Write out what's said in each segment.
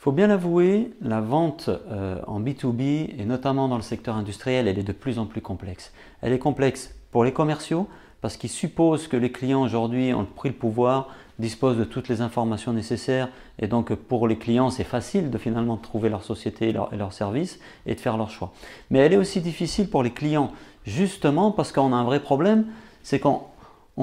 faut bien l'avouer, la vente euh, en B2B, et notamment dans le secteur industriel, elle est de plus en plus complexe. Elle est complexe pour les commerciaux, parce qu'ils supposent que les clients aujourd'hui ont pris le pouvoir, disposent de toutes les informations nécessaires, et donc pour les clients, c'est facile de finalement trouver leur société et leurs leur services et de faire leur choix. Mais elle est aussi difficile pour les clients, justement parce qu'on a un vrai problème, c'est qu'on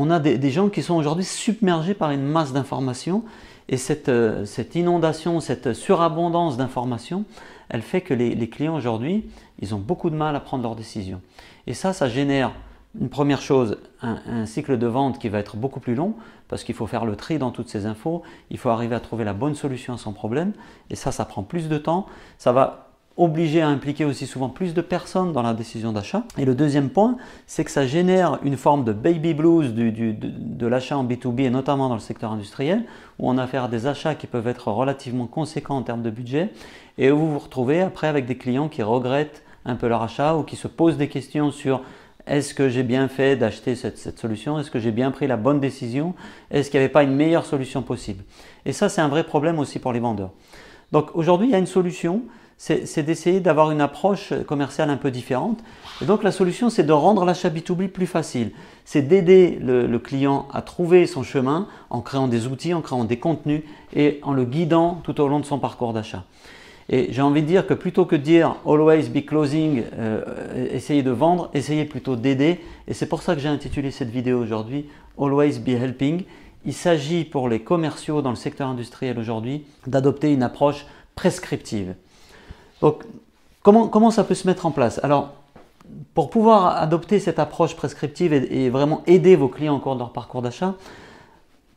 a des, gens qui sont aujourd'hui submergés par une masse d'informations et euh, cette, inondation, cette surabondance d'informations, elle fait que les, clients aujourd'hui, ils ont beaucoup de mal à prendre leurs décisions. Et ça, ça génère une première chose, un, un, cycle de vente qui va être beaucoup plus long parce qu'il faut faire le tri dans toutes ces infos, il faut arriver à trouver la bonne solution à son problème et ça, ça prend plus de temps. Ça va obligé à impliquer aussi souvent plus de personnes dans la décision d'achat. Et le deuxième point, c'est que ça génère une forme de baby blues de, l'achat en B2B et notamment dans le secteur industriel, où on a affaire à des achats qui peuvent être relativement conséquents en termes de budget et où vous vous retrouvez après avec des clients qui regrettent un peu leur achat ou qui se posent des questions sur est-ce que j'ai bien fait d'acheter cette, cette, solution? Est-ce que j'ai bien pris la bonne décision? Est-ce qu'il n'y avait pas une meilleure solution possible? Et ça, c'est un vrai problème aussi pour les vendeurs. Donc aujourd'hui, il y a une solution, c'est d'essayer d'avoir une approche commerciale un peu différente. Et donc la solution, c'est de rendre l'achat B2B plus facile. C'est d'aider le, client à trouver son chemin en créant des outils, en créant des contenus et en le guidant tout au long de son parcours d'achat. Et j'ai envie de dire que plutôt que de dire always be closing, euh, essayez de vendre, essayez plutôt d'aider. Et c'est pour ça que j'ai intitulé cette vidéo aujourd'hui Always be helping. Il s'agit pour les commerciaux dans le secteur industriel aujourd'hui d'adopter une approche prescriptive. Donc, comment, ça peut se mettre en place? Alors, pour pouvoir adopter cette approche prescriptive et, vraiment aider vos clients au cours de leur parcours d'achat,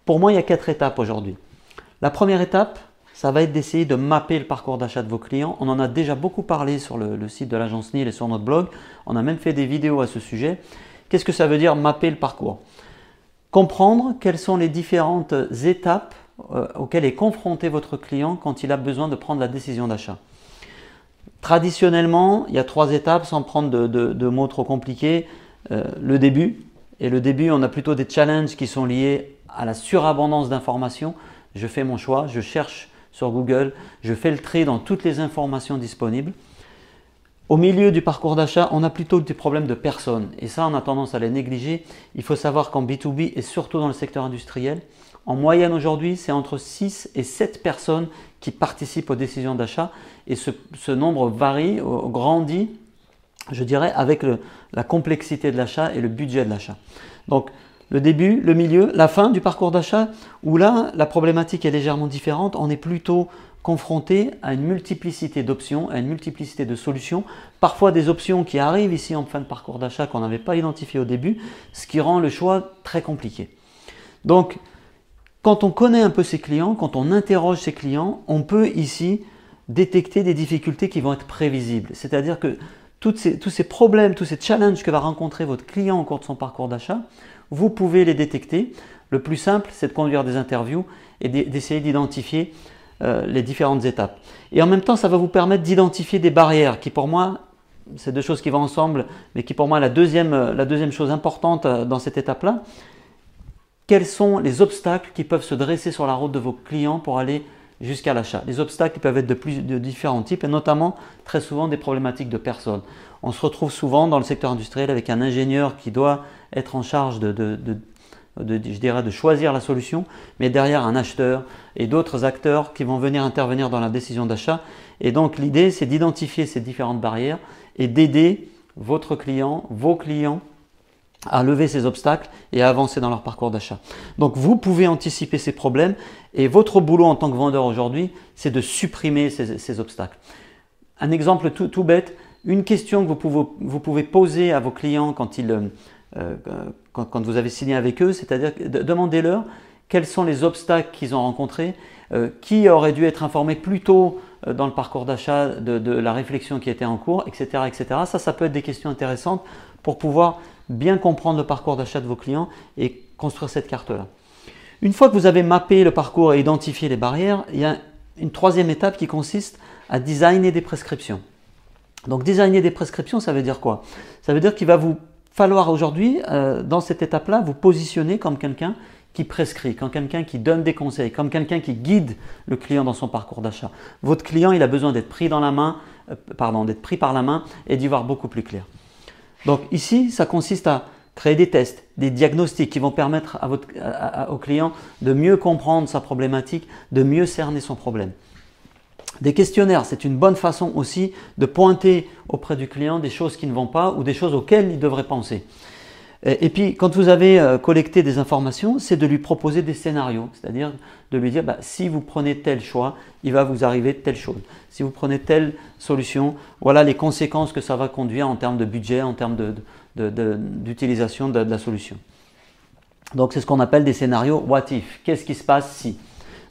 pour moi, il y a quatre étapes aujourd'hui. La première étape, ça va être d'essayer de mapper le parcours d'achat de vos clients. On en a déjà beaucoup parlé sur le, site de l'agence NIL et sur notre blog. On a même fait des vidéos à ce sujet. Qu'est-ce que ça veut dire mapper le parcours? Comprendre quelles sont les différentes étapes euh, auxquelles est confronté votre client quand il a besoin de prendre la décision d'achat. Traditionnellement, il y a trois étapes sans prendre de, mots trop compliqués. Euh, le début, et le début, on a plutôt des challenges qui sont liés à la surabondance d'informations. Je fais mon choix, je cherche sur Google, je fais le tri dans toutes les informations disponibles. Au milieu du parcours d'achat, on a plutôt des problèmes de personnes. Et ça, on a tendance à les négliger. Il faut savoir qu'en B2B, et surtout dans le secteur industriel, en moyenne aujourd'hui, c'est entre 6 et 7 personnes qui participent aux décisions d'achat et ce, nombre varie, grandit, je dirais, avec la complexité de l'achat et le budget de l'achat. Donc le début, le milieu, la fin du parcours d'achat, où là, la problématique est légèrement différente, on est plutôt confronté à une multiplicité d'options, à une multiplicité de solutions, parfois des options qui arrivent ici en fin de parcours d'achat qu'on n'avait pas identifiées au début, ce qui rend le choix très compliqué. Donc, quand on connaît un peu ses clients, quand on interroge ses clients, on peut ici détecter des difficultés qui vont être prévisibles. C'est-à-dire que tous ces problèmes, tous ces challenges que va rencontrer votre client au cours de son parcours d'achat, vous pouvez les détecter. Le plus simple, c'est de conduire des interviews et d'essayer d'identifier euh, les différentes étapes. Et en même temps, ça va vous permettre d'identifier des barrières qui, pour moi, c'est deux choses qui vont ensemble, mais qui, pour moi, la deuxième, la deuxième chose importante euh, dans cette étape-là, quels sont les obstacles qui peuvent se dresser sur la route de vos clients pour aller jusqu'à l'achat? Les obstacles peuvent être de, plus, de différents types et notamment très souvent des problématiques de personnes. On se retrouve souvent dans le secteur industriel avec un ingénieur qui doit être en charge de, je dirais, de choisir la solution, mais derrière un acheteur et d'autres acteurs qui vont venir intervenir dans la décision d'achat. Et donc l'idée, c'est d'identifier ces différentes barrières et d'aider votre client, vos clients à lever ces obstacles et à avancer dans leur parcours d'achat. Donc vous pouvez anticiper ces problèmes et votre boulot en tant que vendeur aujourd'hui, c'est de supprimer ces, obstacles. Un exemple tout, bête, une question que vous pouvez, poser à vos clients quand, ils, euh, quand, vous avez signé avec eux, c'est-à-dire demandez-leur quels sont les obstacles qu'ils ont rencontrés, euh, qui aurait dû être informé plus tôt euh, dans le parcours d'achat de, de, la réflexion qui était en cours, etc., etc. Ça, ça peut être des questions intéressantes pour pouvoir bien comprendre le parcours d'achat de vos clients et construire cette carte-là. Une fois que vous avez mappé le parcours et identifié les barrières, il y a une troisième étape qui consiste à designer des prescriptions. Donc designer des prescriptions, ça veut dire quoi? Ça veut dire qu'il va vous falloir aujourd'hui, euh, dans cette étape-là, vous positionner comme quelqu'un qui prescrit, comme quelqu'un qui donne des conseils, comme quelqu'un qui guide le client dans son parcours d'achat. Votre client, il a besoin d'être pris dans la main, euh, pardon, d'être pris par la main et d'y voir beaucoup plus clair. Donc ici, ça consiste à créer des tests, des diagnostics qui vont permettre au client de mieux comprendre sa problématique, de mieux cerner son problème. Des questionnaires, c'est une bonne façon aussi de pointer auprès du client des choses qui ne vont pas ou des choses auxquelles il devrait penser. Et puis, quand vous avez euh, collecté des informations, c'est de lui proposer des scénarios, c'est-à-dire de lui dire, bah, si vous prenez tel choix, il va vous arriver telle chose. Si vous prenez telle solution, voilà les conséquences que ça va conduire en termes de budget, en termes d'utilisation de, de, la solution. Donc, c'est ce qu'on appelle des scénarios what if. Qu'est-ce qui se passe si?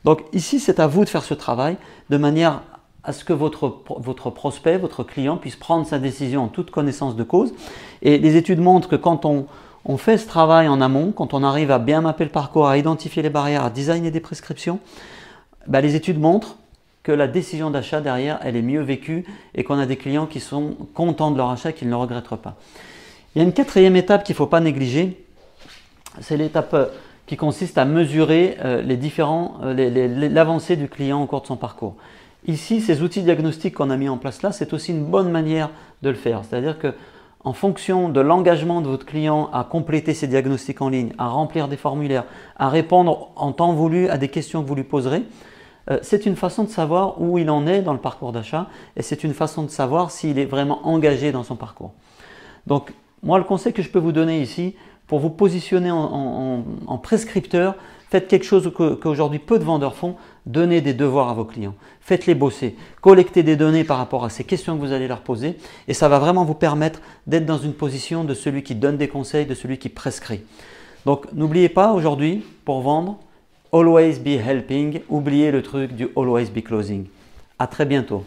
Donc, ici, c'est à vous de faire ce travail de manière à ce que votre, votre prospect, votre client puisse prendre sa décision en toute connaissance de cause. Et les études montrent que quand on, on fait ce travail en amont, quand on arrive à bien mapper le parcours, à identifier les barrières, à designer des prescriptions, bah, les études montrent que la décision d'achat derrière, elle est mieux vécue et qu'on a des clients qui sont contents de leur achat, qu'ils ne le regrettent pas. Il y a une quatrième étape qu'il ne faut pas négliger, c'est l'étape euh, qui consiste à mesurer euh, les euh, l'avancée du client au cours de son parcours. Ici, ces outils diagnostiques qu'on a mis en place là, c'est aussi une bonne manière de le faire. C'est-à-dire que en fonction de l'engagement de votre client à compléter ses diagnostics en ligne, à remplir des formulaires, à répondre en temps voulu à des questions que vous lui poserez, euh, c'est une façon de savoir où il en est dans le parcours d'achat et c'est une façon de savoir s'il est vraiment engagé dans son parcours. Donc, moi, le conseil que je peux vous donner ici, pour vous positionner en prescripteur, Faites quelque chose qu'aujourd'hui peu de vendeurs font, donnez des devoirs à vos clients. Faites-les bosser, collectez des données par rapport à ces questions que vous allez leur poser et ça va vraiment vous permettre d'être dans une position de celui qui donne des conseils, de celui qui prescrit. Donc n'oubliez pas aujourd'hui, pour vendre, always be helping, oubliez le truc du always be closing. À très bientôt.